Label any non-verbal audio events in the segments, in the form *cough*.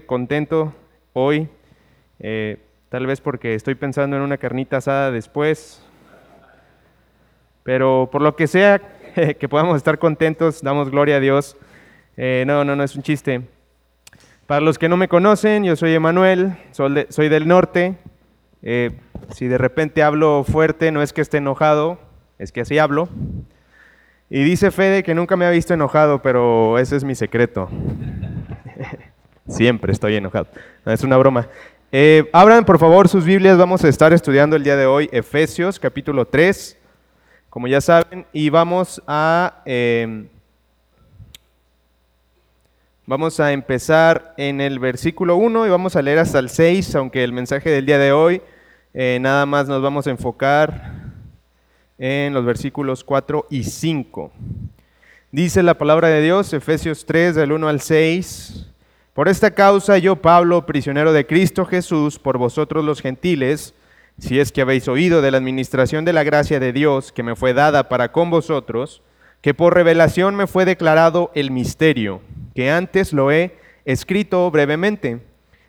contento hoy, eh, tal vez porque estoy pensando en una carnita asada después, pero por lo que sea *laughs* que podamos estar contentos, damos gloria a Dios. Eh, no, no, no es un chiste. Para los que no me conocen, yo soy Emanuel, soy, del norte. Eh, si de repente hablo fuerte, no es que esté enojado, es que así hablo. Y dice Fede que nunca me ha visto enojado, pero ese es mi secreto. Siempre estoy enojado. es una broma. Eh, abran por favor sus Biblias, vamos a estar estudiando el día de hoy Efesios capítulo 3, como ya saben, y vamos a, em, vamos a empezar en el versículo 1 y vamos a leer hasta el 6, aunque el mensaje del día de hoy eh, nada más nos vamos a enfocar en los versículos 4 y 5. Dice la palabra de Dios, Efesios 3, del 1 al 6. Por esta causa yo, Pablo, prisionero de Cristo Jesús, por vosotros los gentiles, si es que habéis oído de la administración de la gracia de Dios que me fue dada para con vosotros, que por revelación me fue declarado el misterio, que antes lo he escrito brevemente,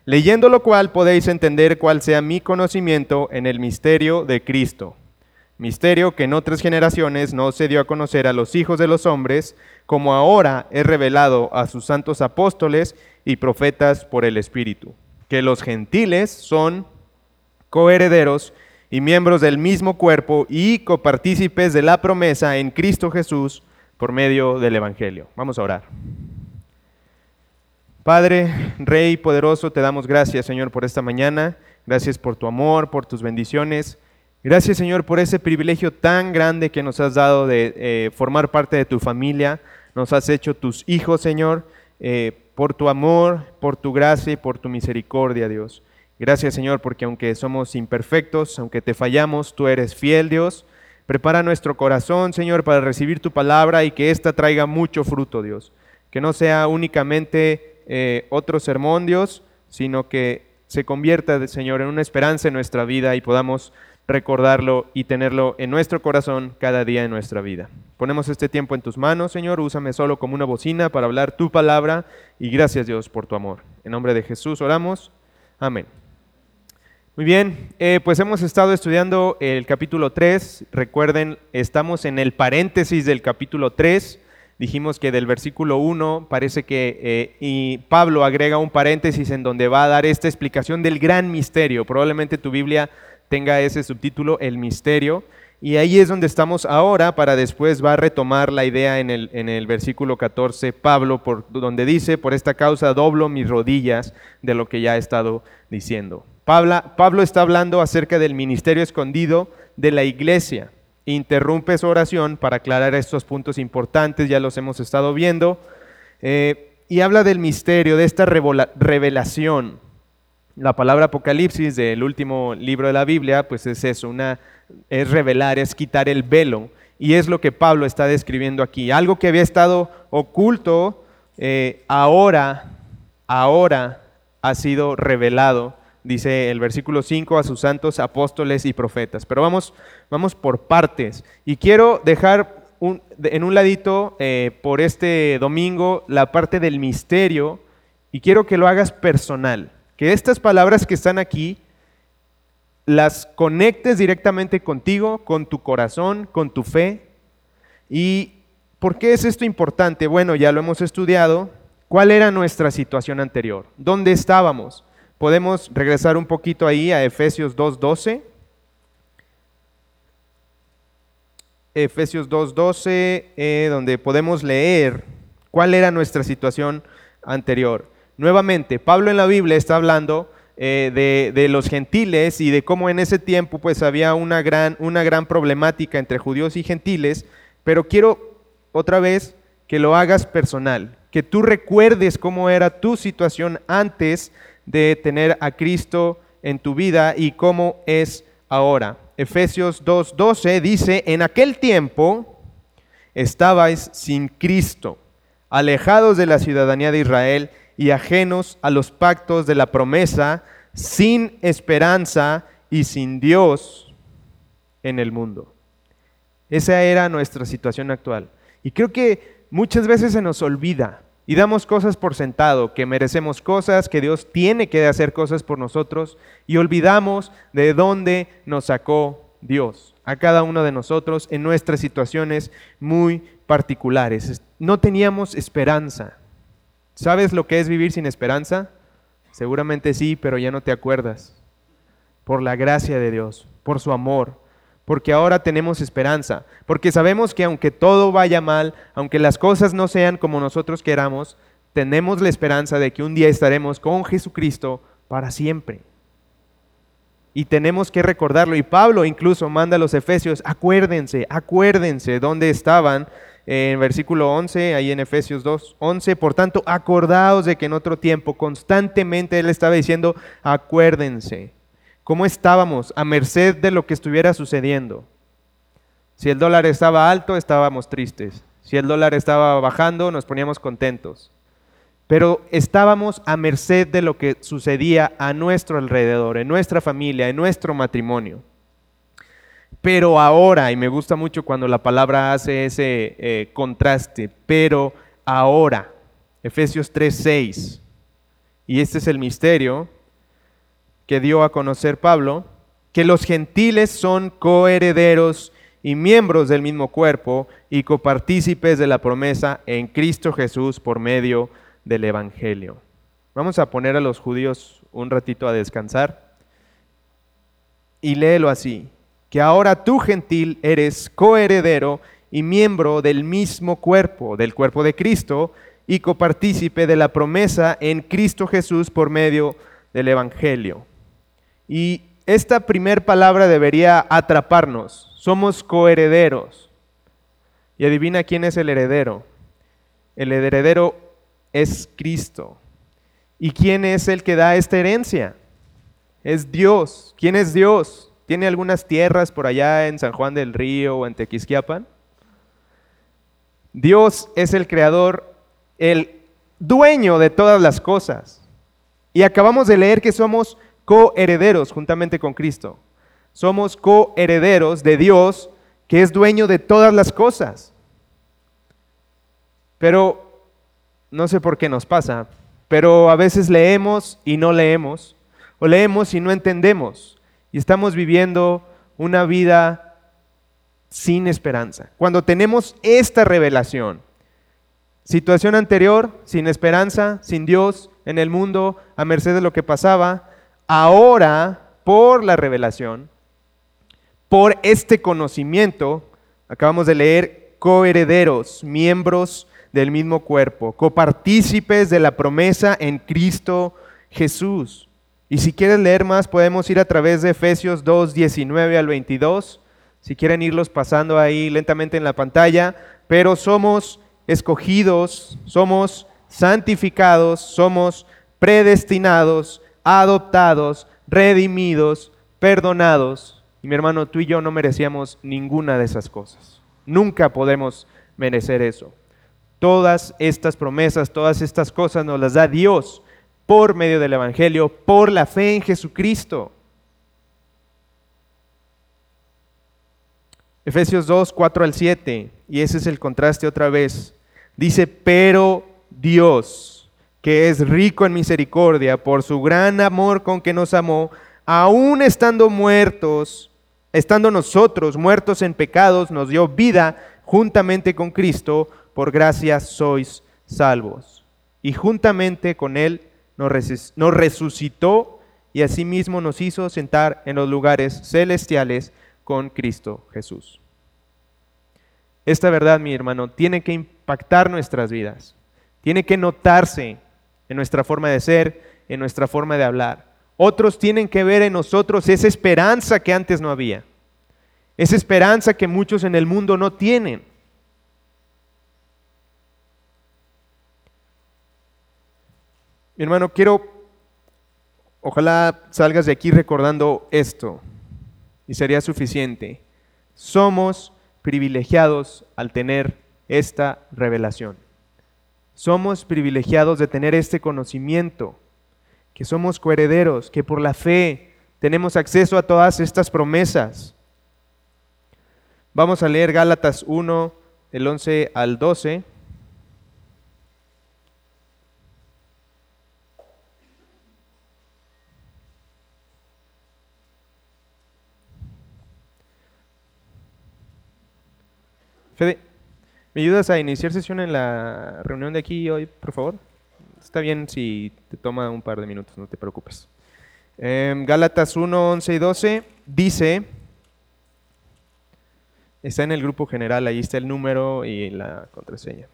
leyendo lo cual podéis entender cuál sea mi conocimiento en el misterio de Cristo. Misterio que en otras generaciones no se dio a conocer a los hijos de los hombres, como ahora es revelado a sus santos apóstoles y profetas por el Espíritu, que los gentiles son coherederos y miembros del mismo cuerpo y copartícipes de la promesa en Cristo Jesús por medio del Evangelio. Vamos a orar. Padre, Rey poderoso, te damos gracias, Señor, por esta mañana. Gracias por tu amor, por tus bendiciones. Gracias Señor por ese privilegio tan grande que nos has dado de eh, formar parte de tu familia. Nos has hecho tus hijos, Señor, eh, por tu amor, por tu gracia y por tu misericordia, Dios. Gracias Señor porque aunque somos imperfectos, aunque te fallamos, tú eres fiel, Dios. Prepara nuestro corazón, Señor, para recibir tu palabra y que ésta traiga mucho fruto, Dios. Que no sea únicamente eh, otro sermón, Dios, sino que se convierta, Señor, en una esperanza en nuestra vida y podamos recordarlo y tenerlo en nuestro corazón cada día de nuestra vida. Ponemos este tiempo en tus manos, Señor, úsame solo como una bocina para hablar tu palabra y gracias Dios por tu amor. En nombre de Jesús oramos. Amén. Muy bien, eh, pues hemos estado estudiando el capítulo 3. Recuerden, estamos en el paréntesis del capítulo 3. Dijimos que del versículo 1 parece que eh, y Pablo agrega un paréntesis en donde va a dar esta explicación del gran misterio. Probablemente tu Biblia tenga ese subtítulo, El Misterio. Y ahí es donde estamos ahora, para después va a retomar la idea en el, en el versículo 14, Pablo, por, donde dice, por esta causa doblo mis rodillas de lo que ya he estado diciendo. Pablo, Pablo está hablando acerca del ministerio escondido de la iglesia. Interrumpe su oración para aclarar estos puntos importantes, ya los hemos estado viendo, eh, y habla del misterio, de esta revelación la palabra Apocalipsis del último libro de la Biblia, pues es eso, una, es revelar, es quitar el velo. Y es lo que Pablo está describiendo aquí. Algo que había estado oculto, eh, ahora, ahora ha sido revelado, dice el versículo 5, a sus santos apóstoles y profetas. Pero vamos, vamos por partes. Y quiero dejar en un ladito eh, por este domingo la parte del misterio y quiero que lo hagas personal que estas palabras que están aquí las conectes directamente contigo, con tu corazón, con tu fe. ¿Y por qué es esto importante? Bueno, ya lo hemos estudiado. ¿Cuál era nuestra situación anterior? ¿Dónde estábamos? Podemos regresar un poquito ahí a Efesios 2.12. Efesios 2.12, eh, donde podemos leer cuál era nuestra situación anterior. Nuevamente, Pablo en la Biblia está hablando eh, de, los gentiles y de cómo en ese tiempo pues había una gran, una gran problemática entre judíos y gentiles, pero quiero otra vez que lo hagas personal, que tú recuerdes cómo era tu situación antes de tener a Cristo en tu vida y cómo es ahora. Efesios 2.12 dice, en aquel tiempo estabais sin Cristo, alejados de la ciudadanía de Israel, y ajenos a los pactos de la promesa, sin esperanza y sin Dios en el mundo. Esa era nuestra situación actual. Y creo que muchas veces se nos olvida y damos cosas por sentado, que merecemos cosas, que Dios tiene que hacer cosas por nosotros y olvidamos de dónde nos sacó Dios a cada uno de nosotros en nuestras situaciones muy particulares. No teníamos esperanza. ¿Sabes lo que es vivir sin esperanza? Seguramente sí, pero ya no te acuerdas. Por la gracia de Dios, por su amor, porque ahora tenemos esperanza, porque sabemos que aunque todo vaya mal, aunque las cosas no sean como nosotros queramos, tenemos la esperanza de que un día estaremos con Jesucristo para siempre. Y tenemos que recordarlo. Y Pablo incluso manda a los Efesios, acuérdense, acuérdense dónde estaban. En versículo 11, ahí en Efesios 2, 11, por tanto, acordaos de que en otro tiempo constantemente él estaba diciendo, acuérdense cómo estábamos a merced de lo que estuviera sucediendo. Si el dólar estaba alto, estábamos tristes. Si el dólar estaba bajando, nos poníamos contentos. Pero estábamos a merced de lo que sucedía a nuestro alrededor, en nuestra familia, en nuestro matrimonio. Pero ahora, y me gusta mucho cuando la palabra hace ese eh, contraste, pero ahora, Efesios 3:6, y este es el misterio, que dio a conocer Pablo, que los gentiles son coherederos y miembros del mismo cuerpo y copartícipes de la promesa en Cristo Jesús por medio del Evangelio. Vamos a poner a los judíos un ratito a descansar y léelo así, que ahora tú gentil eres coheredero y miembro del mismo cuerpo, del cuerpo de Cristo, y copartícipe de la promesa en Cristo Jesús por medio del Evangelio. Y esta primer palabra debería atraparnos. Somos coherederos. Y adivina quién es el heredero. El heredero es Cristo. ¿Y quién es el que da esta herencia? Es Dios. ¿Quién es Dios? ¿Tiene algunas tierras por allá en San Juan del Río o en Tequisquiapan? Dios es el creador, el dueño de todas las cosas. Y acabamos de leer que somos coherederos juntamente con Cristo. Somos coherederos de Dios que es dueño de todas las cosas. Pero no sé por qué nos pasa, pero a veces leemos y no leemos, o leemos y no entendemos, y estamos viviendo una vida sin esperanza. Cuando tenemos esta revelación, situación anterior, sin esperanza, sin Dios en el mundo, a merced de lo que pasaba, ahora, por la revelación, por este conocimiento, acabamos de leer, coherederos, miembros del mismo cuerpo, copartícipes de la promesa en Cristo Jesús. Y si quieres leer más, podemos ir a través de Efesios 2, 19 al 22. Si quieren irlos pasando ahí lentamente en la pantalla, pero somos escogidos, somos santificados, somos predestinados adoptados, redimidos, perdonados. Y mi hermano, tú y yo no merecíamos ninguna de esas cosas. Nunca podemos merecer eso. Todas estas promesas, todas estas cosas nos las da Dios por medio del Evangelio, por la fe en Jesucristo. Efesios 2, 4 al 7, y ese es el contraste otra vez. Dice, pero Dios que es rico en misericordia, por su gran amor con que nos amó, aún estando muertos, estando nosotros muertos en pecados, nos dio vida juntamente con Cristo, por gracia sois salvos. Y juntamente con Él nos resucitó y asimismo nos hizo sentar en los lugares celestiales con Cristo Jesús. Esta verdad, mi hermano, tiene que impactar nuestras vidas, tiene que notarse en nuestra forma de ser, en nuestra forma de hablar. Otros tienen que ver en nosotros esa esperanza que antes no había. Esa esperanza que muchos en el mundo no tienen. Mi hermano, quiero, ojalá salgas de aquí recordando esto y sería suficiente. Somos privilegiados al tener esta revelación. Somos privilegiados de tener este conocimiento, que somos coherederos, que por la fe tenemos acceso a todas estas promesas. Vamos a leer Gálatas 1, del 11 al 12. Fede, ¿me ayudas a iniciar sesión en la reunión de aquí hoy, por favor? Está bien si te toma un par de minutos, no te preocupes. Em, Gálatas 1, 11 y 12 dice, está en el grupo general, ahí está el número y la contraseña.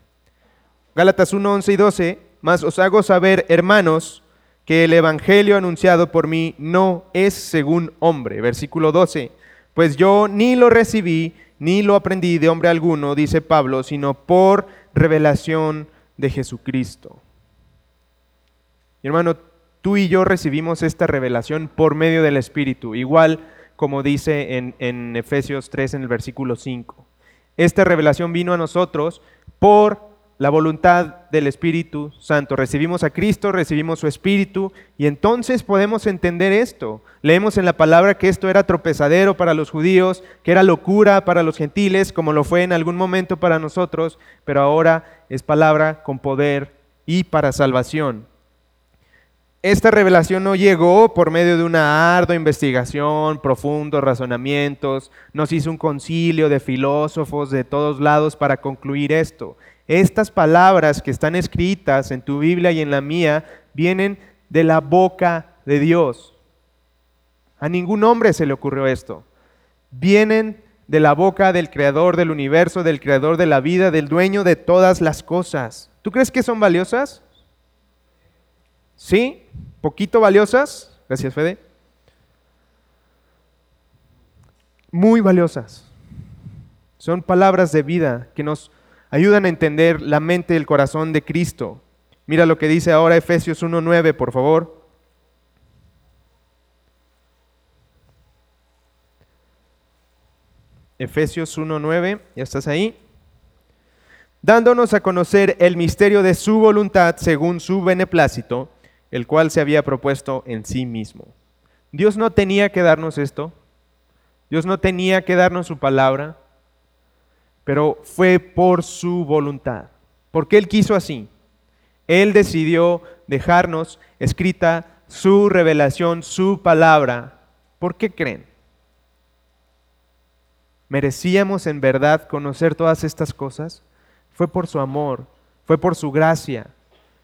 Gálatas 1, 11 y 12, más os hago saber, hermanos, que el Evangelio anunciado por mí no es según hombre. Versículo 12, pues yo ni lo recibí ni lo aprendí de hombre alguno, dice Pablo, sino por revelación de Jesucristo. Mi hermano, tú y yo recibimos esta revelación por medio del Espíritu, igual como dice en, en Efesios 3 en el versículo 5. Esta revelación vino a nosotros por la voluntad del Espíritu Santo. Recibimos a Cristo, recibimos su Espíritu y entonces podemos entender esto. Leemos en la palabra que esto era tropezadero para los judíos, que era locura para los gentiles, como lo fue en algún momento para nosotros, pero ahora es palabra con poder y para salvación. Esta revelación no llegó por medio de una ardua investigación, profundos razonamientos, nos hizo un concilio de filósofos de todos lados para concluir esto. Estas palabras que están escritas en tu Biblia y en la mía vienen de la boca de Dios. A ningún hombre se le ocurrió esto. Vienen de la boca del creador del universo, del creador de la vida, del dueño de todas las cosas. ¿Tú crees que son valiosas? ¿Sí? ¿Poquito valiosas? Gracias, Fede. Muy valiosas. Son palabras de vida que nos ayudan a entender la mente y el corazón de Cristo. Mira lo que dice ahora Efesios 1.9, por favor. Efesios 1.9, ¿ya estás ahí? Dándonos a conocer el misterio de su voluntad según su beneplácito, el cual se había propuesto en sí mismo. Dios no tenía que darnos esto, Dios no tenía que darnos su palabra, pero fue por su voluntad, porque Él quiso así. Él decidió dejarnos escrita su revelación, su palabra. ¿Por qué creen? ¿Merecíamos en verdad conocer todas estas cosas? Fue por su amor, fue por su gracia,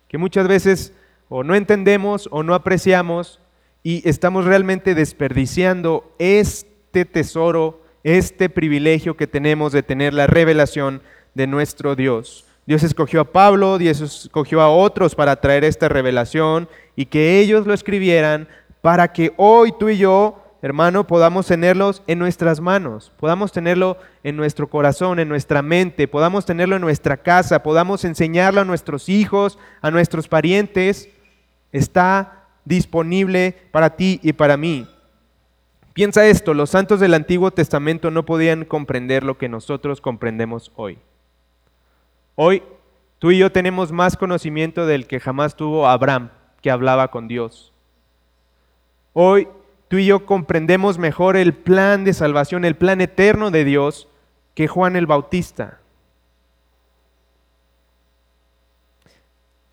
que muchas veces o no entendemos o no apreciamos y estamos realmente desperdiciando este tesoro este privilegio que tenemos de tener la revelación de nuestro Dios. Dios escogió a Pablo, Dios escogió a otros para traer esta revelación y que ellos lo escribieran para que hoy tú y yo, hermano, podamos tenerlos en nuestras manos, podamos tenerlo en nuestro corazón, en nuestra mente, podamos tenerlo en nuestra casa, podamos enseñarlo a nuestros hijos, a nuestros parientes. Está disponible para ti y para mí. Piensa esto, los santos del Antiguo Testamento no podían comprender lo que nosotros comprendemos hoy. Hoy tú y yo tenemos más conocimiento del que jamás tuvo Abraham, que hablaba con Dios. Hoy tú y yo comprendemos mejor el plan de salvación, el plan eterno de Dios, que Juan el Bautista.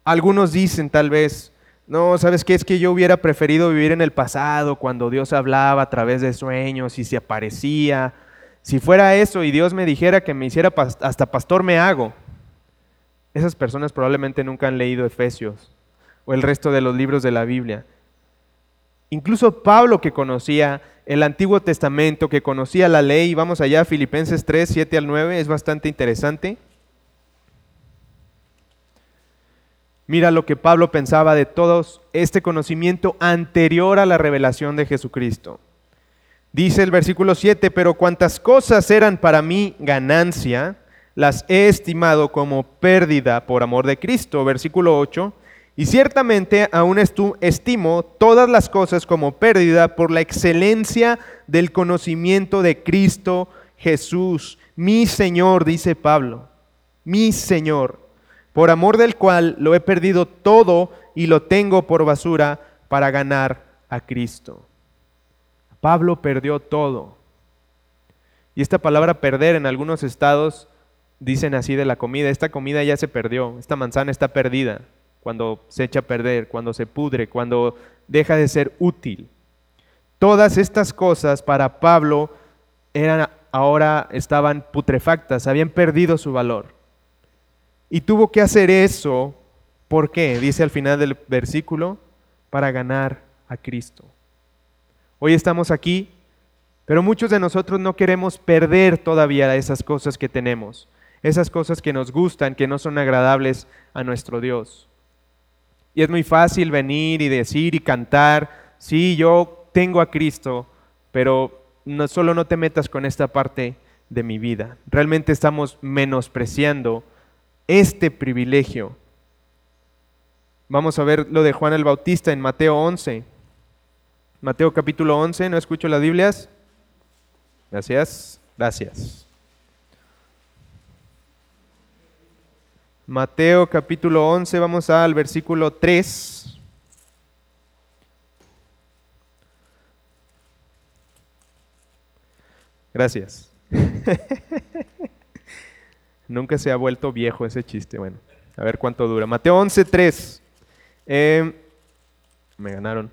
Algunos dicen tal vez, no, ¿sabes qué? Es que yo hubiera preferido vivir en el pasado, cuando Dios hablaba a través de sueños y se aparecía. Si fuera eso y Dios me dijera que me hiciera hasta pastor me hago. Esas personas probablemente nunca han leído Efesios o el resto de los libros de la Biblia. Incluso Pablo que conocía el Antiguo Testamento, que conocía la ley, vamos allá, Filipenses 3, 7 al 9, es bastante interesante. Mira lo que Pablo pensaba de todo este conocimiento anterior a la revelación de Jesucristo. Dice el versículo 7, pero cuantas cosas eran para mí ganancia, las he estimado como pérdida por amor de Cristo. Versículo 8, y ciertamente aún estimo todas las cosas como pérdida por la excelencia del conocimiento de Cristo Jesús, mi Señor, dice Pablo, mi Señor por amor del cual lo he perdido todo y lo tengo por basura para ganar a Cristo. Pablo perdió todo. Y esta palabra perder en algunos estados dicen así de la comida, esta comida ya se perdió, esta manzana está perdida cuando se echa a perder, cuando se pudre, cuando deja de ser útil. Todas estas cosas para Pablo eran ahora estaban putrefactas, habían perdido su valor. Y tuvo que hacer eso, ¿por qué? Dice al final del versículo, para ganar a Cristo. Hoy estamos aquí, pero muchos de nosotros no queremos perder todavía esas cosas que tenemos, esas cosas que nos gustan, que no son agradables a nuestro Dios. Y es muy fácil venir y decir y cantar, sí, yo tengo a Cristo, pero no, solo no te metas con esta parte de mi vida. Realmente estamos menospreciando este privilegio. Vamos a ver lo de Juan el Bautista en Mateo 11. Mateo capítulo 11, ¿no escucho las Biblias? Gracias, gracias. Mateo capítulo 11, vamos al versículo 3. Gracias. *laughs* Nunca se ha vuelto viejo ese chiste. Bueno, a ver cuánto dura. Mateo 11, 3. Em, me ganaron.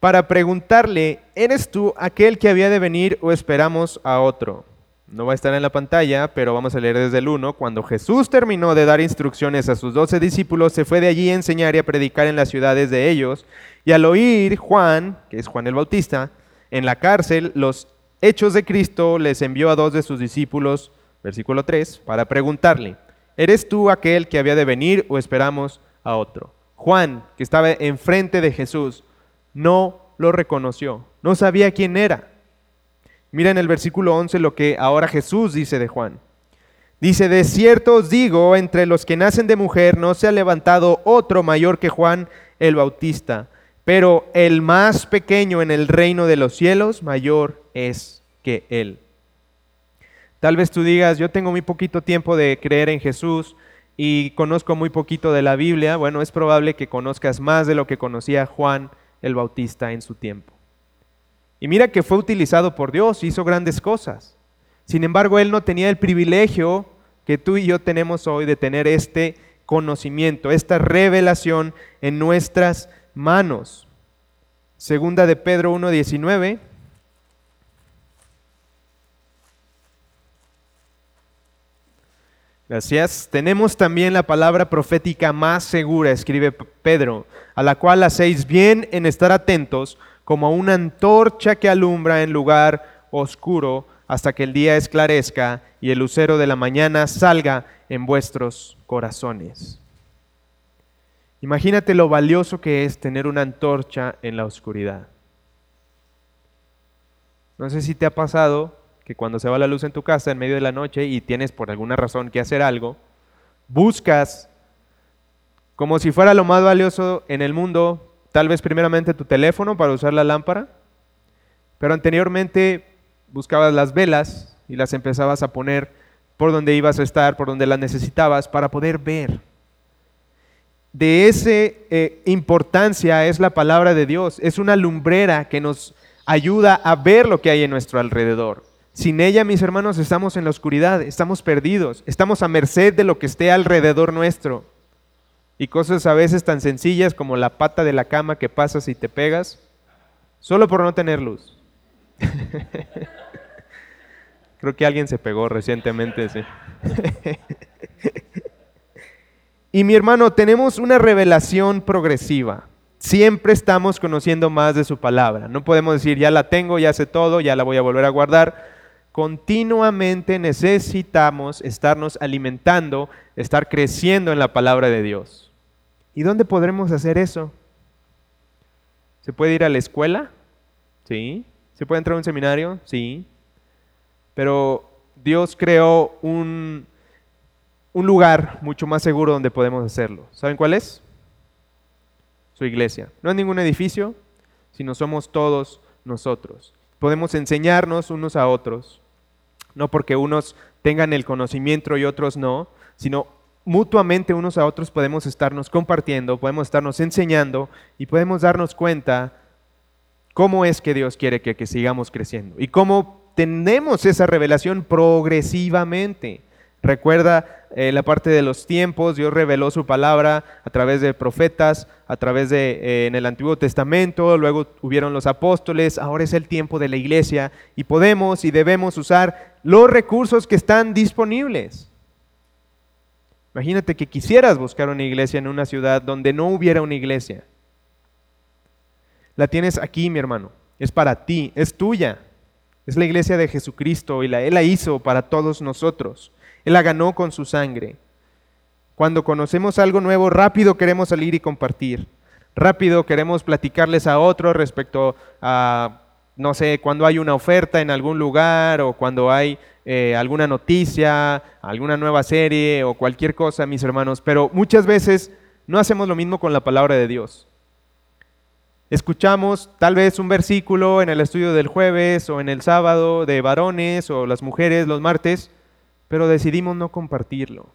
Para preguntarle, ¿eres tú aquel que había de venir o esperamos a otro? No va a estar en la pantalla, pero vamos a leer desde el 1. Cuando Jesús terminó de dar instrucciones a sus doce discípulos, se fue de allí a enseñar y a predicar en las ciudades de ellos. Y al oír Juan, que es Juan el Bautista, en la cárcel, los hechos de Cristo, les envió a dos de sus discípulos, versículo 3, para preguntarle, ¿eres tú aquel que había de venir o esperamos a otro? Juan, que estaba enfrente de Jesús, no lo reconoció, no sabía quién era. Mira en el versículo 11 lo que ahora Jesús dice de Juan. Dice, de cierto os digo, entre los que nacen de mujer no se ha levantado otro mayor que Juan el Bautista, pero el más pequeño en el reino de los cielos mayor es que él. Tal vez tú digas, yo tengo muy poquito tiempo de creer en Jesús y conozco muy poquito de la Biblia. Bueno, es probable que conozcas más de lo que conocía Juan el Bautista en su tiempo. Y mira que fue utilizado por Dios, hizo grandes cosas. Sin embargo, él no tenía el privilegio que tú y yo tenemos hoy de tener este conocimiento, esta revelación en nuestras manos. Segunda de Pedro 1.19. Gracias. Tenemos también la palabra profética más segura, escribe Pedro, a la cual hacéis bien en estar atentos como una antorcha que alumbra en lugar oscuro hasta que el día esclarezca y el lucero de la mañana salga en vuestros corazones. Imagínate lo valioso que es tener una antorcha en la oscuridad. No sé si te ha pasado que cuando se va la luz en tu casa en medio de la noche y tienes por alguna razón que hacer algo, buscas como si fuera lo más valioso en el mundo, Tal vez primeramente tu teléfono para usar la lámpara, pero anteriormente buscabas las velas y las empezabas a poner por donde ibas a estar, por donde las necesitabas, para poder ver. De esa eh, importancia es la palabra de Dios, es una lumbrera que nos ayuda a ver lo que hay en nuestro alrededor. Sin ella, mis hermanos, estamos en la oscuridad, estamos perdidos, estamos a merced de lo que esté alrededor nuestro y cosas a veces tan sencillas como la pata de la cama que pasas y te pegas, solo por no tener luz. *laughs* Creo que alguien se pegó recientemente, sí. *laughs* y mi hermano, tenemos una revelación progresiva. Siempre estamos conociendo más de su palabra. No podemos decir, ya la tengo, ya sé todo, ya la voy a volver a guardar. Continuamente necesitamos estarnos alimentando, estar creciendo en la palabra de Dios. ¿Y dónde podremos hacer eso? ¿Se puede ir a la escuela? Sí. ¿Se puede entrar a un seminario? Sí. Pero Dios creó un, un lugar mucho más seguro donde podemos hacerlo. ¿Saben cuál es? Su iglesia. No es ningún edificio, sino somos todos nosotros. Podemos enseñarnos unos a otros, no porque unos tengan el conocimiento y otros no, sino mutuamente unos a otros podemos estarnos compartiendo, podemos estarnos enseñando y podemos darnos cuenta cómo es que Dios quiere que, sigamos creciendo y cómo tenemos esa revelación progresivamente. Recuerda eh, la parte de los tiempos, Dios reveló su palabra a través de profetas, a través de eh, en el Antiguo Testamento, luego hubieron los apóstoles, ahora es el tiempo de la iglesia y podemos y debemos usar los recursos que están disponibles. Imagínate que quisieras buscar una iglesia en una ciudad donde no hubiera una iglesia. La tienes aquí, mi hermano. Es para ti, es tuya. Es la iglesia de Jesucristo y la, Él la hizo para todos nosotros. Él la ganó con su sangre. Cuando conocemos algo nuevo, rápido queremos salir y compartir. Rápido queremos platicarles a otros respecto a, no sé, cuando hay una oferta en algún lugar o cuando hay eh, alguna noticia, alguna nueva serie o cualquier cosa, mis hermanos. Pero muchas veces no hacemos lo mismo con la palabra de Dios. Escuchamos tal vez un versículo en el estudio del jueves o en el sábado de varones o las mujeres los martes, pero decidimos no compartirlo.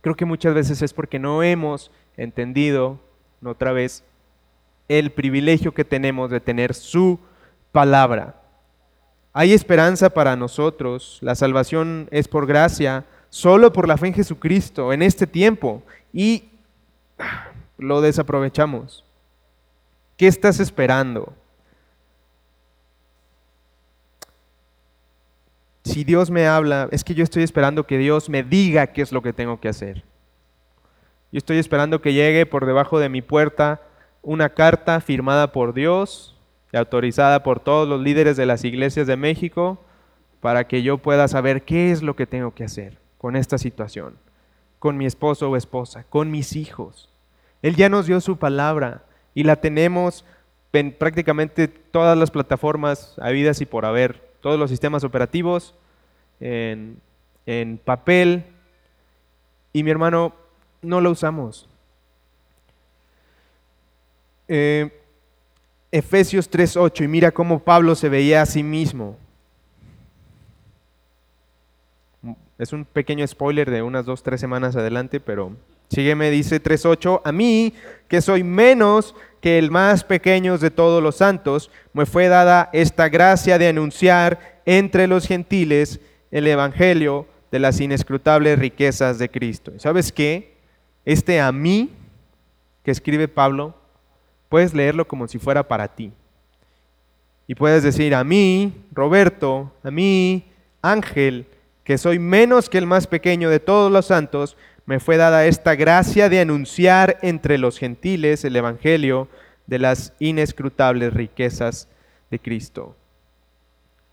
Creo que muchas veces es porque no hemos entendido, otra vez, el privilegio que tenemos de tener su palabra. Hay esperanza para nosotros, la salvación es por gracia, solo por la fe en Jesucristo en este tiempo y lo desaprovechamos. ¿Qué estás esperando? Si Dios me habla, es que yo estoy esperando que Dios me diga qué es lo que tengo que hacer. Yo estoy esperando que llegue por debajo de mi puerta una carta firmada por Dios y autorizada por todos los líderes de las iglesias de México para que yo pueda saber qué es lo que tengo que hacer con esta situación, con mi esposo o esposa, con mis hijos. Él ya nos dio su palabra y la tenemos en prácticamente todas las plataformas habidas y por haber todos los sistemas operativos en, papel y mi hermano no lo usamos. Eh, Efesios 3.8 y mira cómo Pablo se veía a sí mismo. Es un pequeño spoiler de unas dos, tres semanas adelante, pero sígueme, dice 3.8, a mí, que soy menos que el más pequeño de todos los santos, me fue dada esta gracia de anunciar entre los gentiles el Evangelio de las inescrutables riquezas de Cristo. ¿Sabes qué? Este a mí que escribe Pablo, puedes leerlo como si fuera para ti. Y puedes decir, a mí, Roberto, a mí, Ángel, que soy menos que el más pequeño de todos los santos, me fue dada esta gracia de anunciar entre los gentiles el Evangelio de las inescrutables riquezas de Cristo,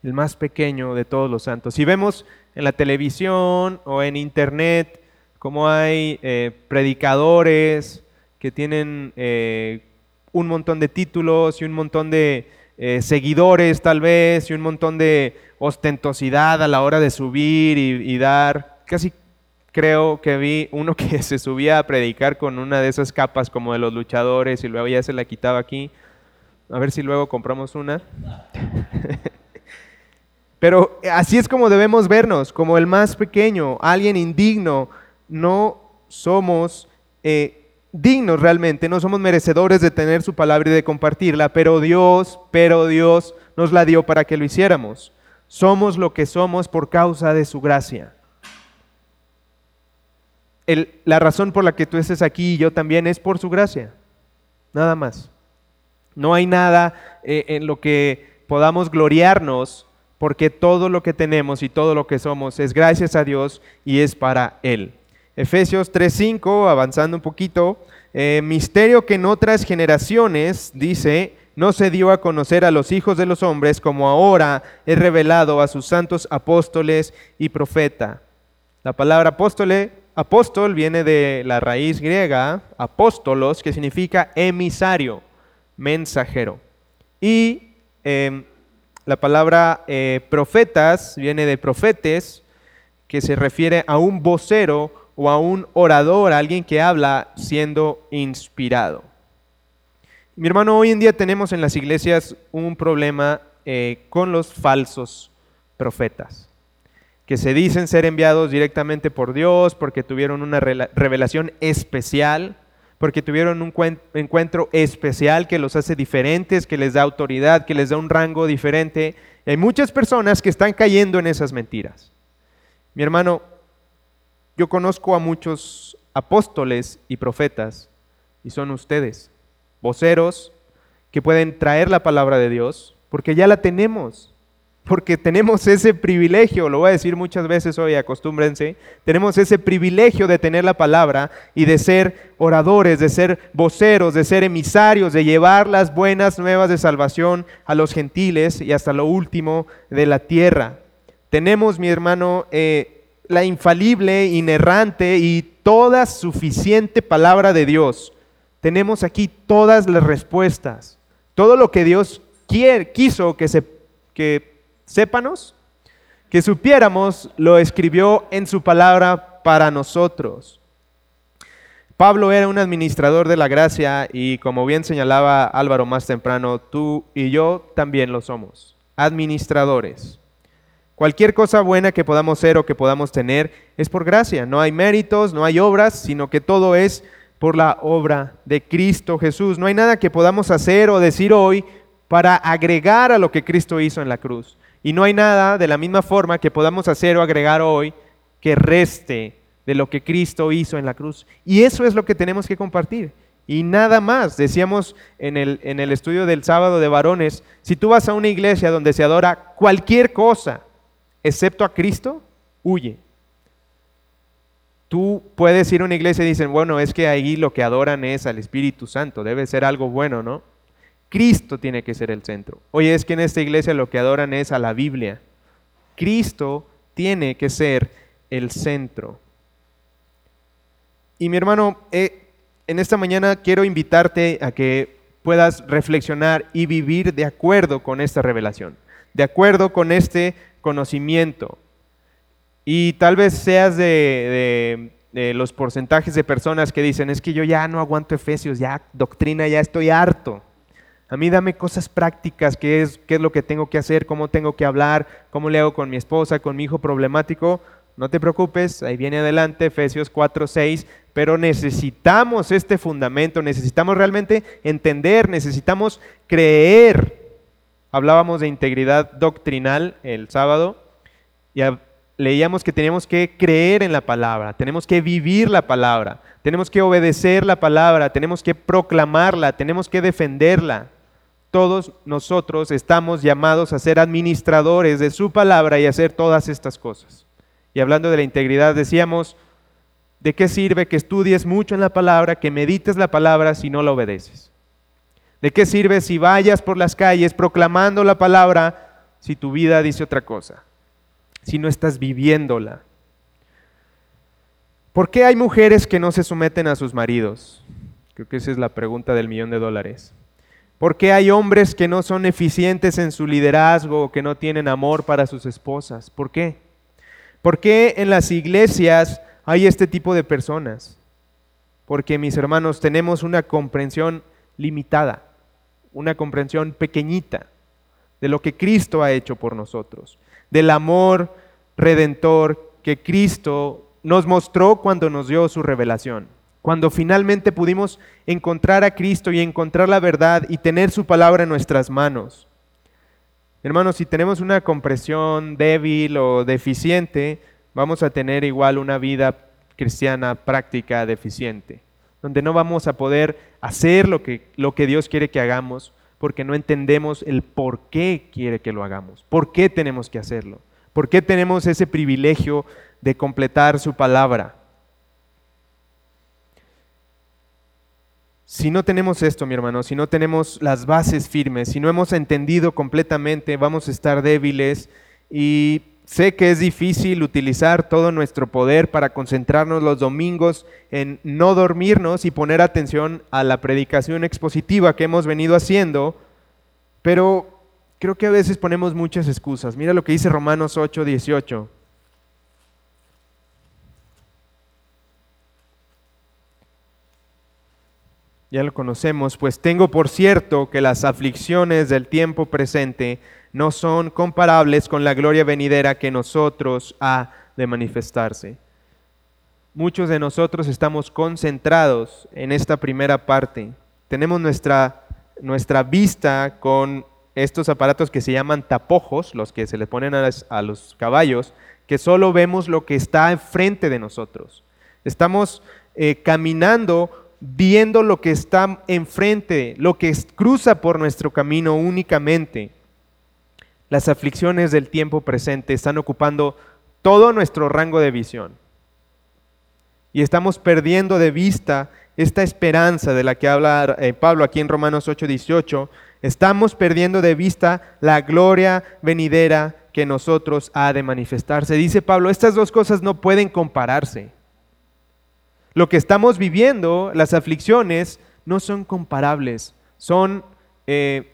el más pequeño de todos los santos. Si vemos en la televisión o en internet cómo hay eh, predicadores que tienen eh, un montón de títulos y un montón de eh, seguidores tal vez y un montón de ostentosidad a la hora de subir y, y dar, casi creo que vi uno *laughs* que se subía a predicar con una de esas capas como de los luchadores y luego ya se la quitaba aquí. A ver si luego compramos una. *laughs* Pero así es como debemos vernos, como el más pequeño, alguien indigno. No somos eh, dignos realmente, no somos merecedores de tener su palabra y de compartirla, pero Dios, pero Dios nos la dio para que lo hiciéramos. Somos lo que somos por causa de su gracia la razón por la que tú estés aquí y yo también es por su gracia. Nada más. No hay nada eh, en lo que podamos gloriarnos porque todo lo que tenemos y todo lo que somos es gracias a Dios y es para Él. Efesios 3.5, avanzando un poquito, eh, misterio que en otras generaciones, dice, no se dio a conocer a los hijos de los hombres como ahora es revelado a sus santos apóstoles y profeta. La palabra apóstole Apóstol viene de la raíz griega, apóstolos, que significa emisario, mensajero. Y em, la palabra eh, profetas viene de profetes, que se refiere a un vocero o a un orador, a alguien que habla siendo inspirado. Mi hermano, hoy en día tenemos en las iglesias un problema eh, con los falsos profetas que se dicen ser enviados directamente por Dios porque tuvieron una revelación especial, porque tuvieron un encuentro especial que los hace diferentes, que les da autoridad, que les da un rango diferente. hay muchas personas que están cayendo en esas mentiras. Mi hermano, yo conozco a muchos apóstoles y profetas, y son ustedes, voceros, que pueden traer la palabra de Dios, porque ya la tenemos porque tenemos ese privilegio, lo voy a decir muchas veces hoy, acostúmbrense, tenemos ese privilegio de tener la palabra y de ser oradores, de ser voceros, de ser emisarios, de llevar las buenas nuevas de salvación a los gentiles y hasta lo último de la tierra. Tenemos, mi hermano, eh, la infalible, inerrante y toda suficiente palabra de Dios. Tenemos aquí todas las respuestas, todo lo que Dios quiere, quiso que se que sépanos, que supiéramos, lo escribió en su palabra para nosotros. Pablo era un administrador de la gracia y como bien señalaba Álvaro más temprano, tú y yo también lo somos, administradores. Cualquier cosa buena que podamos ser o que podamos tener es por gracia. No hay méritos, no hay obras, sino que todo es por la obra de Cristo Jesús. No hay nada que podamos hacer o decir hoy para agregar a lo que Cristo hizo en la cruz. Y no hay nada de la misma forma que podamos hacer o agregar hoy que reste de lo que Cristo hizo en la cruz. Y eso es lo que tenemos que compartir. Y nada más, decíamos en el, en el estudio del sábado de varones, si tú vas a una iglesia donde se adora cualquier cosa, excepto a Cristo, huye. Tú puedes ir a una iglesia y dicen, bueno, es que ahí lo que adoran es al Espíritu Santo, debe ser algo bueno, ¿no? Cristo tiene que ser el centro. Oye, es que en esta iglesia lo que adoran es a la Biblia. Cristo tiene que ser el centro. Y mi hermano, eh, en esta mañana quiero invitarte a que puedas reflexionar y vivir de acuerdo con esta revelación, de acuerdo con este conocimiento. Y tal vez seas de, de los porcentajes de personas que dicen, es que yo ya no aguanto Efesios, ya doctrina, ya estoy harto. A mí dame cosas prácticas, qué es, qué es lo que tengo que hacer, cómo tengo que hablar, cómo le hago con mi esposa, con mi hijo problemático. No te preocupes, ahí viene adelante Efesios 4, 6, pero necesitamos este fundamento, necesitamos realmente entender, necesitamos creer. Hablábamos de integridad doctrinal el sábado y leíamos que tenemos que creer en la palabra, tenemos que vivir la palabra, tenemos que obedecer la palabra, tenemos que proclamarla, tenemos que defenderla todos nosotros estamos llamados a ser administradores de su palabra y hacer todas estas cosas. Y hablando de la integridad, decíamos, ¿de qué sirve que estudies mucho en la palabra, que medites la palabra si no la obedeces? ¿De qué sirve si vayas por las calles proclamando la palabra si tu vida dice otra cosa? Si no estás viviéndola. ¿Por qué hay mujeres que no se someten a sus maridos? Creo que esa es la pregunta del millón de dólares. ¿Por qué hay hombres que no son eficientes en su liderazgo o que no tienen amor para sus esposas? ¿Por qué? ¿Por qué en las iglesias hay este tipo de personas? Porque mis hermanos tenemos una comprensión limitada, una comprensión pequeñita de lo que Cristo ha hecho por nosotros, del amor redentor que Cristo nos mostró cuando nos dio su revelación cuando finalmente pudimos encontrar a Cristo y encontrar la verdad y tener su palabra en nuestras manos. Hermanos, si tenemos una compresión débil o deficiente, vamos a tener igual una vida cristiana práctica deficiente, donde no vamos a poder hacer lo que, lo que Dios quiere que hagamos, porque no entendemos el por qué quiere que lo hagamos, por qué tenemos que hacerlo, por qué tenemos ese privilegio de completar su palabra. Si no tenemos esto, mi hermano, si no tenemos las bases firmes, si no hemos entendido completamente, vamos a estar débiles y sé que es difícil utilizar todo nuestro poder para concentrarnos los domingos en no dormirnos y poner atención a la predicación expositiva que hemos venido haciendo, pero creo que a veces ponemos muchas excusas. Mira lo que dice Romanos 8, 18. Ya lo conocemos, pues tengo por cierto que las aflicciones del tiempo presente no son comparables con la gloria venidera que nosotros ha de manifestarse. muchos de nosotros estamos concentrados en esta primera parte. Tenemos nuestra, nuestra vista con estos aparatos que se llaman tapojos, los que se le ponen a, los caballos, que solo vemos lo que está enfrente de nosotros. Estamos eh, caminando viendo lo que está enfrente, lo que cruza por nuestro camino únicamente. Las aflicciones del tiempo presente están ocupando todo nuestro rango de visión. Y estamos perdiendo de vista esta esperanza de la que habla eh, Pablo aquí en Romanos 8:18. Estamos perdiendo de vista la gloria venidera que nosotros ha de manifestarse. Dice Pablo, estas dos cosas no pueden compararse. Lo que estamos viviendo, las aflicciones, no son comparables, son eh,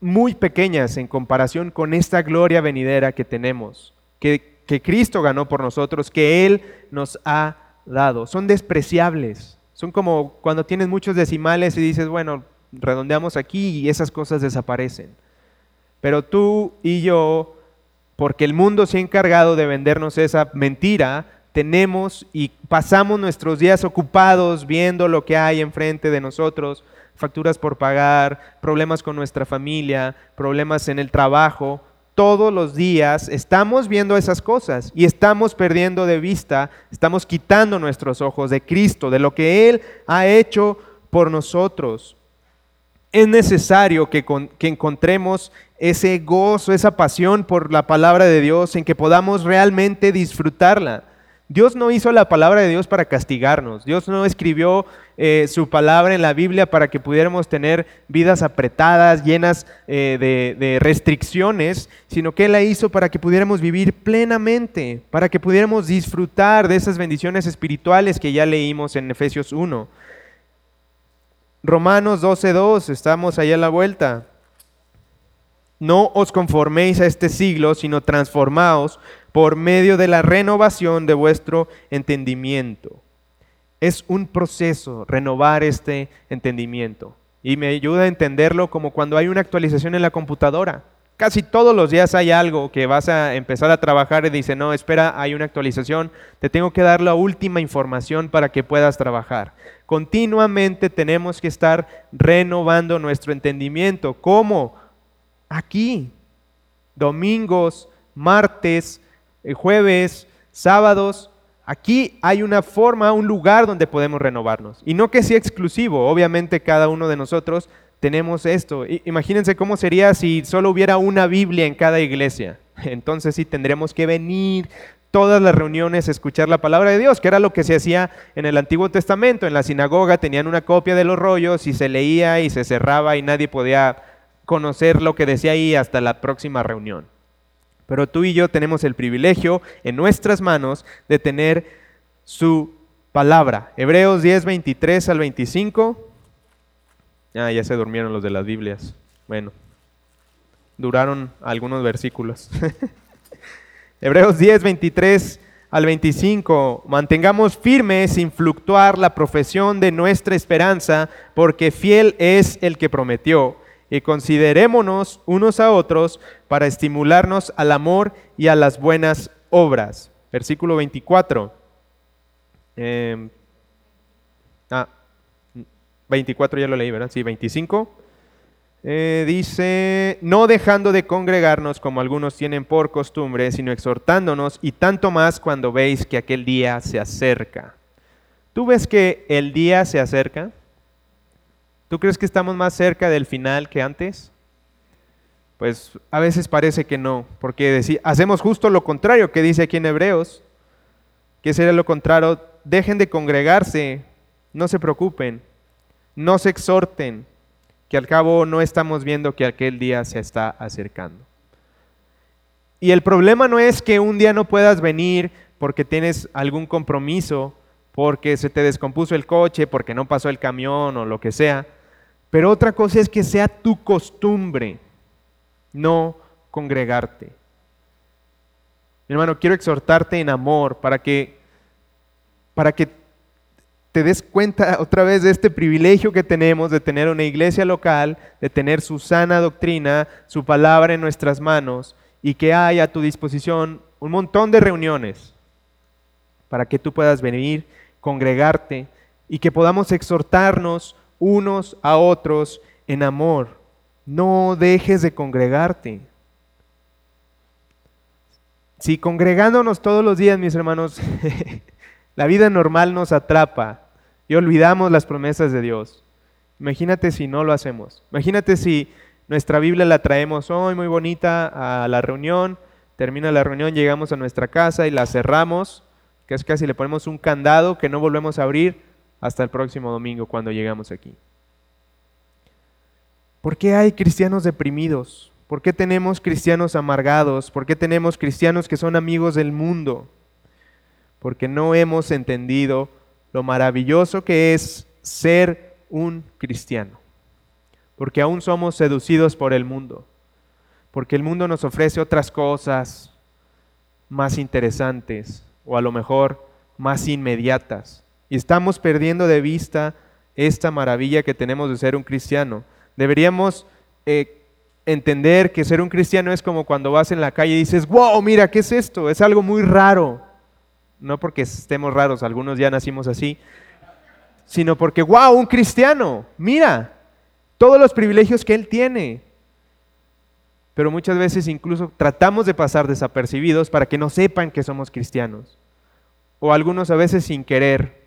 muy pequeñas en comparación con esta gloria venidera que tenemos, que, que Cristo ganó por nosotros, que Él nos ha dado. Son despreciables. Son como cuando tienes muchos decimales y dices, bueno, redondeamos aquí y esas cosas desaparecen. Pero tú y yo, porque el mundo se ha encargado de vendernos esa mentira, tenemos y pasamos nuestros días ocupados viendo lo que hay enfrente de nosotros, facturas por pagar, problemas con nuestra familia, problemas en el trabajo. Todos los días estamos viendo esas cosas y estamos perdiendo de vista, estamos quitando nuestros ojos de Cristo, de lo que Él ha hecho por nosotros. Es necesario que, que encontremos ese gozo, esa pasión por la palabra de Dios, en que podamos realmente disfrutarla. Dios no hizo la palabra de Dios para castigarnos. Dios no escribió eh, su palabra en la Biblia para que pudiéramos tener vidas apretadas, llenas eh, de, restricciones, sino que Él la hizo para que pudiéramos vivir plenamente, para que pudiéramos disfrutar de esas bendiciones espirituales que ya leímos en Efesios 1. Romanos 12.2, estamos ahí a la vuelta. No os conforméis a este siglo, sino transformaos por medio de la renovación de vuestro entendimiento. Es un proceso renovar este entendimiento. Y me ayuda a entenderlo como cuando hay una actualización en la computadora. Casi todos los días hay algo que vas a empezar a trabajar y dice, no, espera, hay una actualización, te tengo que dar la última información para que puedas trabajar. Continuamente tenemos que estar renovando nuestro entendimiento. ¿Cómo? Aquí, domingos, martes, jueves, sábados. Aquí hay una forma, un lugar donde podemos renovarnos. Y no que sea exclusivo, obviamente cada uno de nosotros tenemos esto. Imagínense cómo sería si solo hubiera una Biblia en cada iglesia. *laughs* Entonces sí tendríamos que venir todas las reuniones escuchar la palabra de Dios, que era lo que se hacía en el Antiguo Testamento. En la sinagoga tenían una copia de los rollos y se leía y se cerraba y nadie podía conocer lo que decía ahí hasta la próxima reunión. Pero tú y yo tenemos el privilegio en nuestras manos de tener su palabra. Hebreos 10, 23 al 25. Ah, ya se durmieron los de las Biblias. Bueno, duraron algunos versículos. *laughs* Hebreos 10, 23 al 25. Mantengamos firme sin fluctuar la profesión de nuestra esperanza, porque fiel es el que prometió y considerémonos unos a otros para estimularnos al amor y a las buenas obras. Versículo 24. Eh, ah, 24 ya lo leí, ¿verdad? Sí, 25. Eh, dice, no dejando de congregarnos como algunos tienen por costumbre, sino exhortándonos y tanto más cuando veis que aquel día se acerca. ¿Tú ves que el día se acerca? ¿Tú crees que estamos más cerca del final que antes? Pues a veces parece que no, porque hacemos justo lo contrario que dice aquí en Hebreos. que sería lo contrario? Dejen de congregarse, no se preocupen, no se exhorten, que al cabo no estamos viendo que aquel día se está acercando. Y el problema no es que un día no puedas venir porque tienes algún compromiso, porque se te descompuso el coche, porque no pasó el camión o lo que sea. Pero otra cosa es que sea tu costumbre no congregarte. Mi hermano, quiero exhortarte en amor para que, para que te des cuenta otra vez de este privilegio que tenemos de tener una iglesia local, de tener su sana doctrina, su palabra en nuestras manos y que haya a tu disposición un montón de reuniones para que tú puedas venir, congregarte y que podamos exhortarnos unos a otros en amor. No dejes de congregarte. Si congregándonos todos los días, mis hermanos, *laughs* la vida normal nos atrapa y olvidamos las promesas de Dios. Imagínate si no lo hacemos. Imagínate si nuestra Biblia la traemos hoy muy bonita a la reunión, termina la reunión, llegamos a nuestra casa y la cerramos, que es casi le ponemos un candado que no volvemos a abrir hasta el próximo domingo cuando llegamos aquí. ¿Por qué hay cristianos deprimidos? ¿Por qué tenemos cristianos amargados? ¿Por qué tenemos cristianos que son amigos del mundo? Porque no hemos entendido lo maravilloso que es ser un cristiano. Porque aún somos seducidos por el mundo. Porque el mundo nos ofrece otras cosas más interesantes o a lo mejor más inmediatas. Y estamos perdiendo de vista esta maravilla que tenemos de ser un cristiano. Deberíamos eh, entender que ser un cristiano es como cuando vas en la calle y dices, wow, mira, ¿qué es esto? Es algo muy raro. No porque estemos raros, algunos ya nacimos así, sino porque, wow, un cristiano, mira, todos los privilegios que él tiene. Pero muchas veces incluso tratamos de pasar desapercibidos para que no sepan que somos cristianos. O algunos a veces sin querer.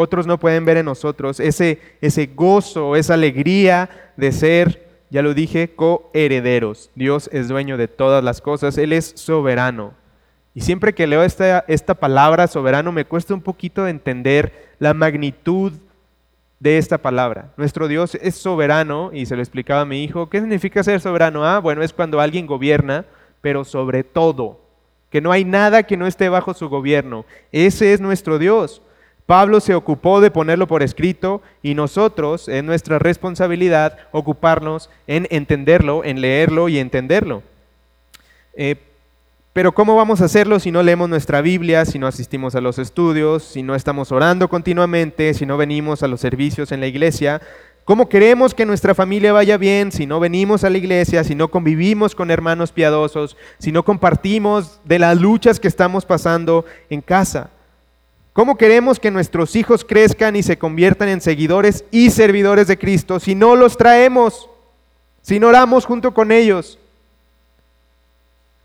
Otros no pueden ver en nosotros ese, ese gozo, esa alegría de ser ya lo dije, coherederos. Dios es dueño de todas las cosas, Él es soberano. Y siempre que leo esta, esta palabra soberano me cuesta un poquito entender la magnitud de esta palabra. Nuestro Dios es soberano y se lo explicaba a mi hijo. ¿Qué significa ser soberano? Ah, bueno, es cuando alguien gobierna, pero sobre todo, que no hay nada que no esté bajo su gobierno. Ese es nuestro Dios. Pablo se ocupó de ponerlo por escrito y nosotros, es nuestra responsabilidad, ocuparnos en entenderlo, en leerlo y entenderlo. Eh, pero ¿cómo vamos a hacerlo si no leemos nuestra Biblia, si no asistimos a los estudios, si no estamos orando continuamente, si no venimos a los servicios en la iglesia? ¿Cómo queremos que nuestra familia vaya bien si no venimos a la iglesia, si no convivimos con hermanos piadosos, si no compartimos de las luchas que estamos pasando en casa? ¿Cómo queremos que nuestros hijos crezcan y se conviertan en seguidores y servidores de Cristo si no los traemos, si no oramos junto con ellos?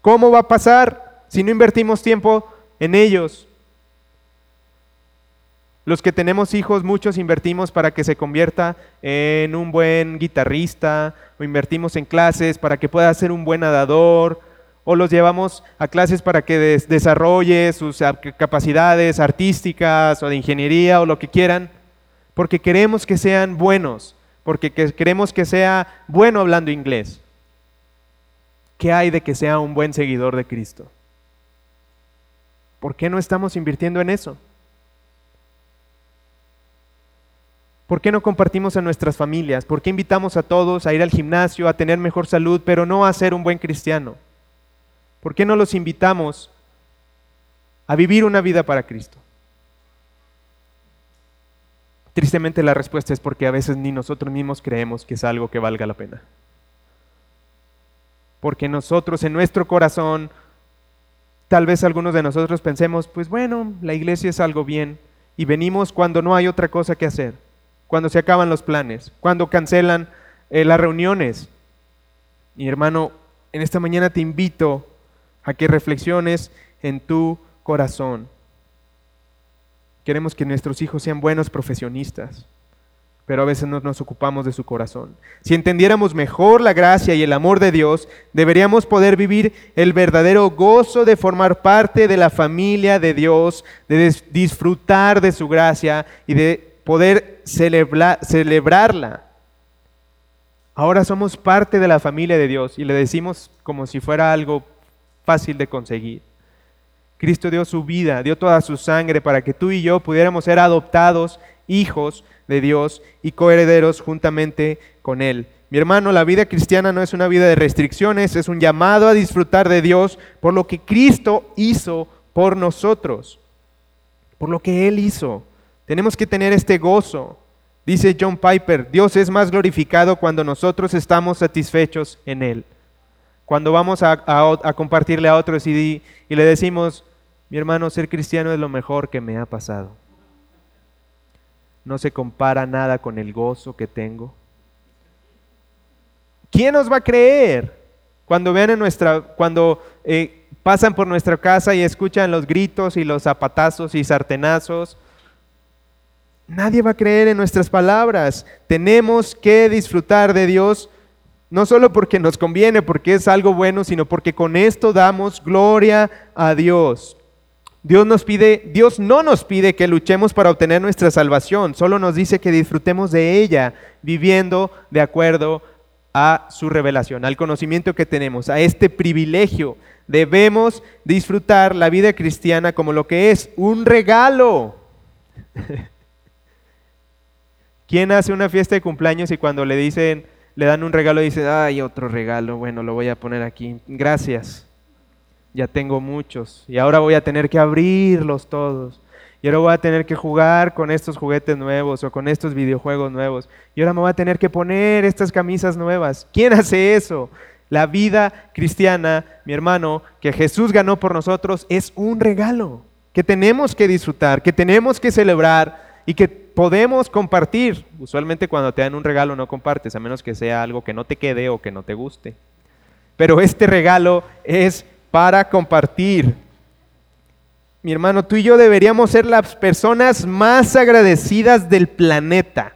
¿Cómo va a pasar si no invertimos tiempo en ellos? Los que tenemos hijos, muchos invertimos para que se convierta en un buen guitarrista, o invertimos en clases para que pueda ser un buen nadador, o los llevamos a clases para que desarrolle sus capacidades artísticas o de ingeniería o lo que quieran, porque queremos que sean buenos, porque queremos que sea bueno hablando inglés. ¿Qué hay de que sea un buen seguidor de Cristo? ¿Por qué no estamos invirtiendo en eso? ¿Por qué no compartimos en nuestras familias? ¿Por qué invitamos a todos a ir al gimnasio, a tener mejor salud, pero no a ser un buen cristiano? ¿Por qué no los invitamos a vivir una vida para Cristo? Tristemente la respuesta es porque a veces ni nosotros mismos creemos que es algo que valga la pena. Porque nosotros en nuestro corazón, tal vez algunos de nosotros pensemos, pues bueno, la iglesia es algo bien y venimos cuando no hay otra cosa que hacer, cuando se acaban los planes, cuando cancelan eh, las reuniones. Mi hermano, en esta mañana te invito a que reflexiones en tu corazón. Queremos que nuestros hijos sean buenos profesionistas, pero a veces no nos ocupamos de su corazón. Si entendiéramos mejor la gracia y el amor de Dios, deberíamos poder vivir el verdadero gozo de formar parte de la familia de Dios, de disfrutar de su gracia y de poder celebrarla. Ahora somos parte de la familia de Dios y le decimos como si fuera algo fácil de conseguir. Cristo dio su vida, dio toda su sangre para que tú y yo pudiéramos ser adoptados hijos de Dios y coherederos juntamente con Él. Mi hermano, la vida cristiana no es una vida de restricciones, es un llamado a disfrutar de Dios por lo que Cristo hizo por nosotros, por lo que Él hizo. Tenemos que tener este gozo. Dice John Piper, Dios es más glorificado cuando nosotros estamos satisfechos en Él. Cuando vamos a, compartirle a otros y, y le decimos, Mi hermano, ser cristiano es lo mejor que me ha pasado. No se compara nada con el gozo que tengo. ¿Quién nos va a creer cuando vean nuestra, cuando eh, pasan por nuestra casa y escuchan los gritos y los zapatazos y sartenazos? Nadie va a creer en nuestras palabras. Tenemos que disfrutar de Dios no solo porque nos conviene, porque es algo bueno, sino porque con esto damos gloria a Dios. Dios nos pide, Dios no nos pide que luchemos para obtener nuestra salvación, solo nos dice que disfrutemos de ella, viviendo de acuerdo a su revelación, al conocimiento que tenemos, a este privilegio. Debemos disfrutar la vida cristiana como lo que es, un regalo. *laughs* ¿Quién hace una fiesta de cumpleaños y cuando le dicen, le dan un regalo y dice, ay, otro regalo, bueno, lo voy a poner aquí, gracias, ya tengo muchos y ahora voy a tener que abrirlos todos. Y ahora voy a tener que jugar con estos juguetes nuevos o con estos videojuegos nuevos. Y ahora me voy a tener que poner estas camisas nuevas. ¿Quién hace eso? La vida cristiana, mi hermano, que Jesús ganó por nosotros, es un regalo que tenemos que disfrutar, que tenemos que celebrar y que podemos compartir. Usualmente cuando te dan un regalo no compartes, a menos que sea algo que no te quede o que no te guste. Pero este regalo es para compartir. Mi hermano, tú y yo deberíamos ser las personas más agradecidas del planeta.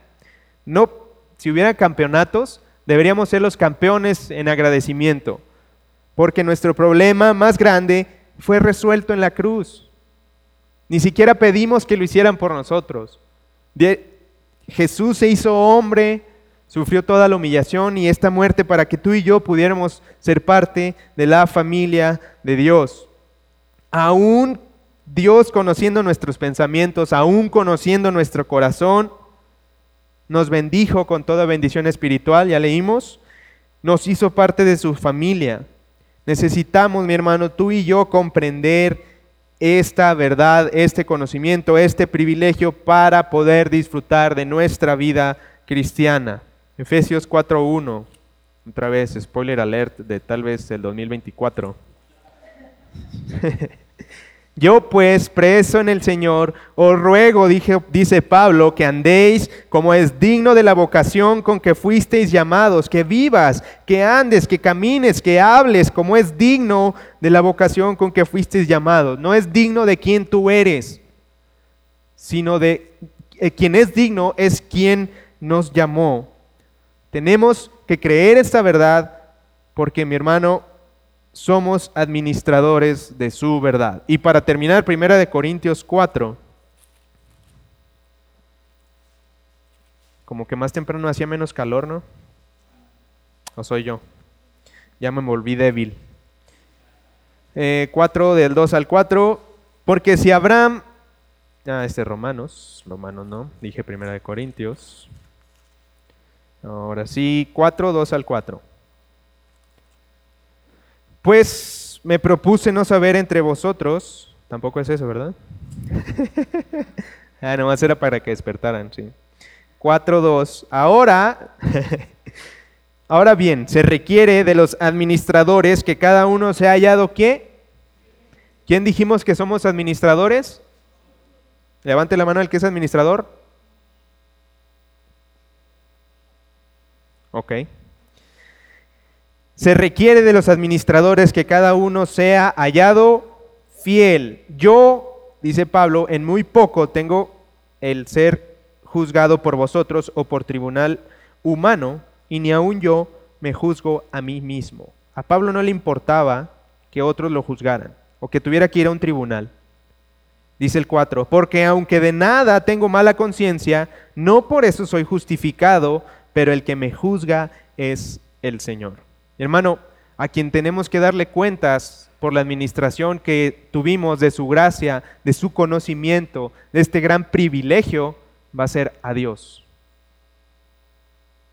No, si hubiera campeonatos, deberíamos ser los campeones en agradecimiento, porque nuestro problema más grande fue resuelto en la cruz. Ni siquiera pedimos que lo hicieran por nosotros. Jesús se hizo hombre, sufrió toda la humillación y esta muerte para que tú y yo pudiéramos ser parte de la familia de Dios. Aún Dios conociendo nuestros pensamientos, aún conociendo nuestro corazón, nos bendijo con toda bendición espiritual, ya leímos, nos hizo parte de su familia. Necesitamos, mi hermano, tú y yo comprender esta verdad, este conocimiento, este privilegio para poder disfrutar de nuestra vida cristiana. Efesios 4.1, otra vez, spoiler alert de tal vez el 2024. *laughs* Yo pues, preso en el Señor, os ruego, dice Pablo, que andéis como es digno de la vocación con que fuisteis llamados, que vivas, que andes, que camines, que hables, como es digno de la vocación con que fuisteis llamados. No es digno de quien tú eres, sino de eh, quien es digno es quien nos llamó. Tenemos que creer esta verdad porque mi hermano, somos administradores de su verdad. Y para terminar, primera de Corintios 4. Como que más temprano hacía menos calor, ¿no? ¿O soy yo? Ya me volví débil. 4 eh, del 2 al 4. Porque si Abraham, ah, este Romanos, Romanos no, dije primera de Corintios. Ahora sí, 4, 2 al 4. Pues me propuse no saber entre vosotros, tampoco es eso, ¿verdad? *laughs* ah, nomás era para que despertaran, sí. 4.2. Ahora, *laughs* ahora bien, se requiere de los administradores que cada uno se ha hallado qué? ¿Quién dijimos que somos administradores? Levante la mano el que es administrador. Ok. Se requiere de los administradores que cada uno sea hallado fiel. Yo, dice Pablo, en muy poco tengo el ser juzgado por vosotros o por tribunal humano, y ni aun yo me juzgo a mí mismo. A Pablo no le importaba que otros lo juzgaran o que tuviera que ir a un tribunal. Dice el 4, porque aunque de nada tengo mala conciencia, no por eso soy justificado, pero el que me juzga es el Señor. Hermano, a quien tenemos que darle cuentas por la administración que tuvimos de su gracia, de su conocimiento, de este gran privilegio, va a ser a Dios.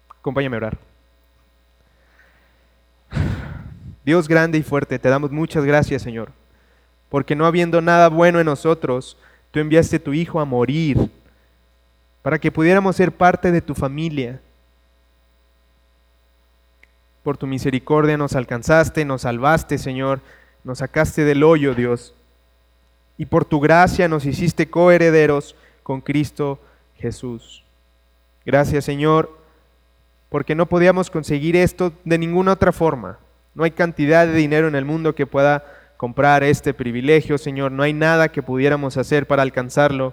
Acompáñame a orar. Dios grande y fuerte, te damos muchas gracias, Señor, porque no habiendo nada bueno en nosotros, tú enviaste a tu Hijo a morir para que pudiéramos ser parte de tu familia por tu misericordia nos alcanzaste, nos salvaste, Señor, nos sacaste del hoyo, Dios. y por tu gracia nos hiciste coherederos con Cristo Jesús. Gracias Señor, porque no podíamos conseguir esto de ninguna otra forma. No hay cantidad de dinero en el mundo que pueda comprar este privilegio, Señor. No hay nada que pudiéramos hacer para alcanzarlo.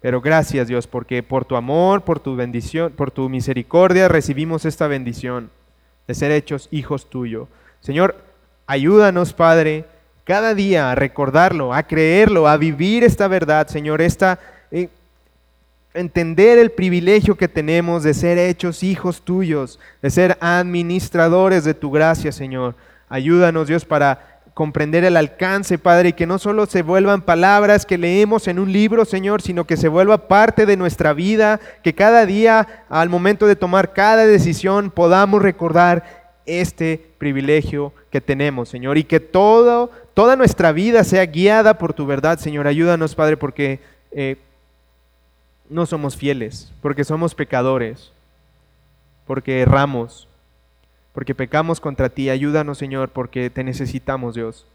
Pero gracias Dios, porque por tu amor, por tu bendición, por tu misericordia recibimos esta bendición de ser hechos hijos tuyos. Señor, ayúdanos, Padre, cada día a recordarlo, a creerlo, a vivir esta verdad, Señor, esta eh, entender el privilegio que tenemos de ser hechos hijos tuyos, de ser administradores de tu gracia, Señor. Ayúdanos, Dios, para comprender el alcance, Padre, y que no solo se vuelvan palabras que leemos en un libro, Señor, sino que se vuelva parte de nuestra vida, que cada día, al momento de tomar cada decisión, podamos recordar este privilegio que tenemos, Señor, y que todo, toda nuestra vida sea guiada por tu verdad, Señor. Ayúdanos, Padre, porque eh, no somos fieles, porque somos pecadores, porque erramos, porque pecamos contra ti. Ayúdanos, Señor, porque te necesitamos, Dios,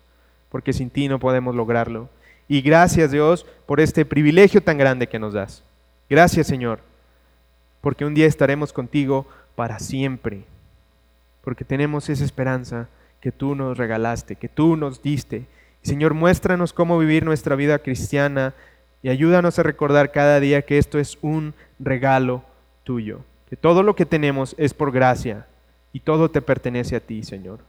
porque sin ti no podemos lograrlo. Y gracias, Dios, por este privilegio tan grande que nos das. Gracias, Señor, porque un día estaremos contigo para siempre, porque tenemos esa esperanza que tú nos regalaste, que tú nos diste. Señor, muéstranos cómo vivir nuestra vida cristiana y ayúdanos a recordar cada día que esto es un regalo tuyo, que todo lo que tenemos es por gracia y todo te pertenece a ti, Señor.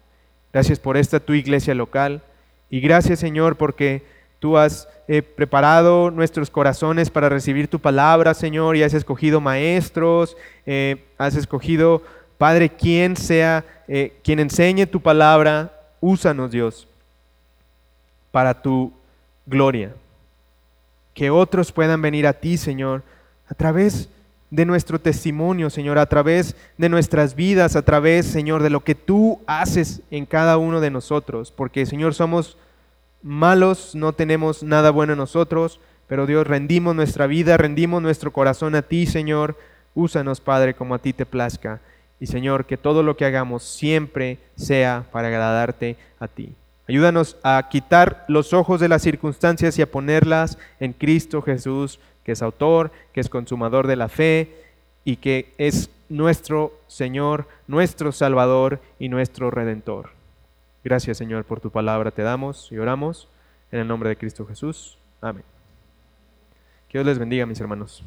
Gracias por esta tu iglesia local y gracias, Señor, porque tú has eh, preparado nuestros corazones para recibir tu palabra, Señor, y has escogido maestros, eh, has escogido, Padre, quien sea, eh, quien enseñe tu palabra, úsanos, Dios, para tu gloria. Que otros puedan venir a ti, Señor, a través de de nuestro testimonio, Señor, a través de nuestras vidas, a través, Señor, de lo que tú haces en cada uno de nosotros. Porque, Señor, somos malos, no tenemos nada bueno en nosotros, pero Dios, rendimos nuestra vida, rendimos nuestro corazón a ti, Señor. Úsanos, Padre, como a ti te plazca. Y, Señor, que todo lo que hagamos siempre sea para agradarte a ti. Ayúdanos a quitar los ojos de las circunstancias y a ponerlas en Cristo Jesús que es autor, que es consumador de la fe y que es nuestro Señor, nuestro Salvador y nuestro Redentor. Gracias Señor por tu palabra te damos y oramos en el nombre de Cristo Jesús. Amén. Que Dios les bendiga mis hermanos.